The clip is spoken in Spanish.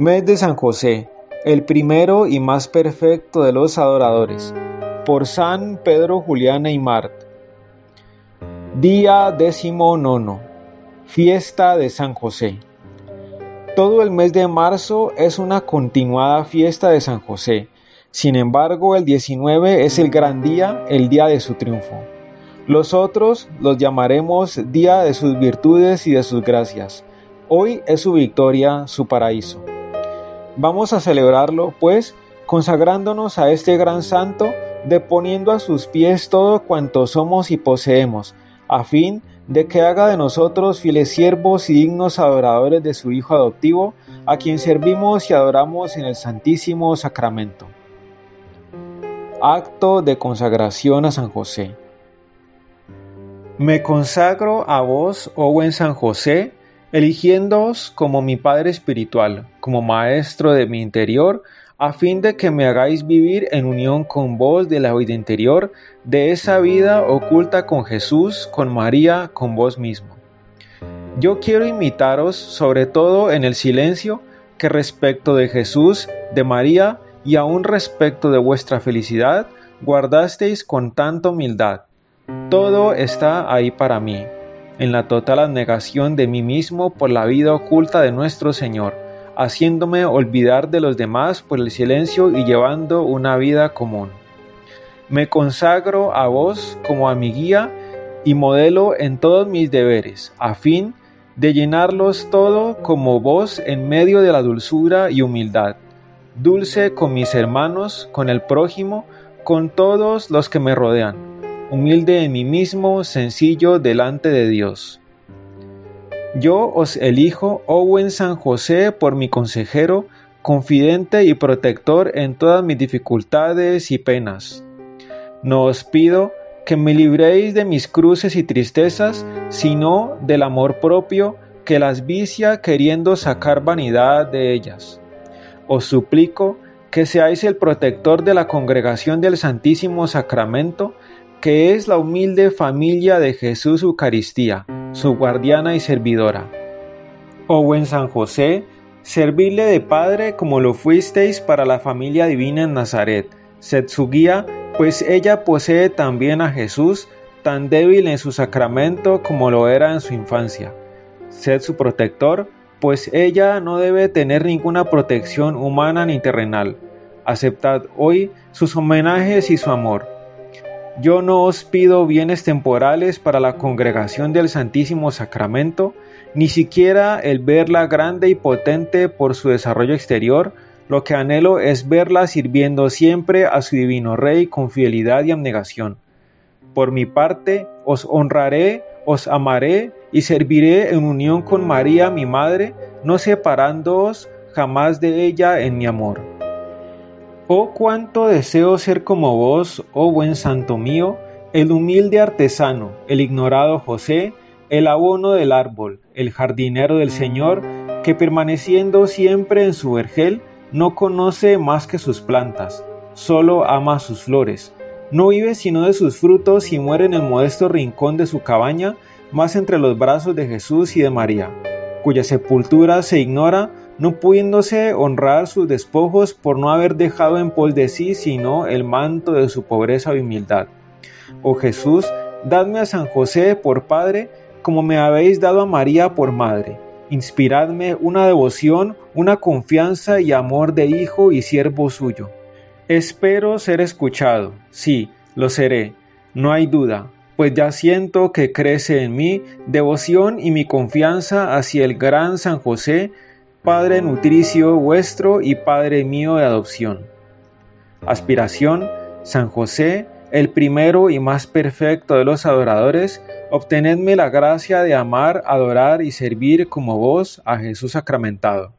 Mes de San José, el primero y más perfecto de los adoradores, por San Pedro Julián Mart. Día décimo nono, fiesta de San José. Todo el mes de marzo es una continuada fiesta de San José. Sin embargo, el 19 es el gran día, el día de su triunfo. Los otros los llamaremos día de sus virtudes y de sus gracias. Hoy es su victoria, su paraíso. Vamos a celebrarlo, pues, consagrándonos a este gran santo, deponiendo a sus pies todo cuanto somos y poseemos, a fin de que haga de nosotros fieles siervos y dignos adoradores de su Hijo adoptivo, a quien servimos y adoramos en el Santísimo Sacramento. Acto de consagración a San José. Me consagro a vos, oh buen San José, eligiéndoos como mi Padre espiritual, como Maestro de mi interior, a fin de que me hagáis vivir en unión con vos de la vida interior, de esa vida oculta con Jesús, con María, con vos mismo. Yo quiero imitaros sobre todo en el silencio que respecto de Jesús, de María y aún respecto de vuestra felicidad, guardasteis con tanta humildad todo está ahí para mí, en la total abnegación de mí mismo por la vida oculta de nuestro Señor, haciéndome olvidar de los demás por el silencio y llevando una vida común. Me consagro a vos como a mi guía y modelo en todos mis deberes, a fin de llenarlos todo como vos en medio de la dulzura y humildad, dulce con mis hermanos, con el prójimo, con todos los que me rodean humilde en mí mismo, sencillo delante de Dios. Yo os elijo, oh buen San José, por mi consejero, confidente y protector en todas mis dificultades y penas. No os pido que me libréis de mis cruces y tristezas, sino del amor propio que las vicia queriendo sacar vanidad de ellas. Os suplico que seáis el protector de la congregación del Santísimo Sacramento, que es la humilde familia de Jesús Eucaristía, su guardiana y servidora. Oh buen San José, servirle de Padre como lo fuisteis para la familia divina en Nazaret, sed su guía, pues ella posee también a Jesús, tan débil en su sacramento como lo era en su infancia. Sed su protector, pues ella no debe tener ninguna protección humana ni terrenal. Aceptad hoy sus homenajes y su amor yo no os pido bienes temporales para la congregación del Santísimo Sacramento, ni siquiera el verla grande y potente por su desarrollo exterior, lo que anhelo es verla sirviendo siempre a su divino Rey con fidelidad y abnegación. Por mi parte, os honraré, os amaré y serviré en unión con María mi Madre, no separándoos jamás de ella en mi amor. Oh cuánto deseo ser como vos, oh buen santo mío, el humilde artesano, el ignorado José, el abono del árbol, el jardinero del Señor, que permaneciendo siempre en su vergel, no conoce más que sus plantas, solo ama sus flores, no vive sino de sus frutos y muere en el modesto rincón de su cabaña, más entre los brazos de Jesús y de María, cuya sepultura se ignora, no pudiéndose honrar sus despojos por no haber dejado en pos de sí sino el manto de su pobreza y humildad. Oh Jesús, dadme a San José por Padre, como me habéis dado a María por Madre. Inspiradme una devoción, una confianza y amor de hijo y siervo suyo. Espero ser escuchado, sí, lo seré, no hay duda, pues ya siento que crece en mí devoción y mi confianza hacia el gran San José, Padre nutricio vuestro y Padre mío de adopción. Aspiración, San José, el primero y más perfecto de los adoradores, obtenedme la gracia de amar, adorar y servir como vos a Jesús sacramentado.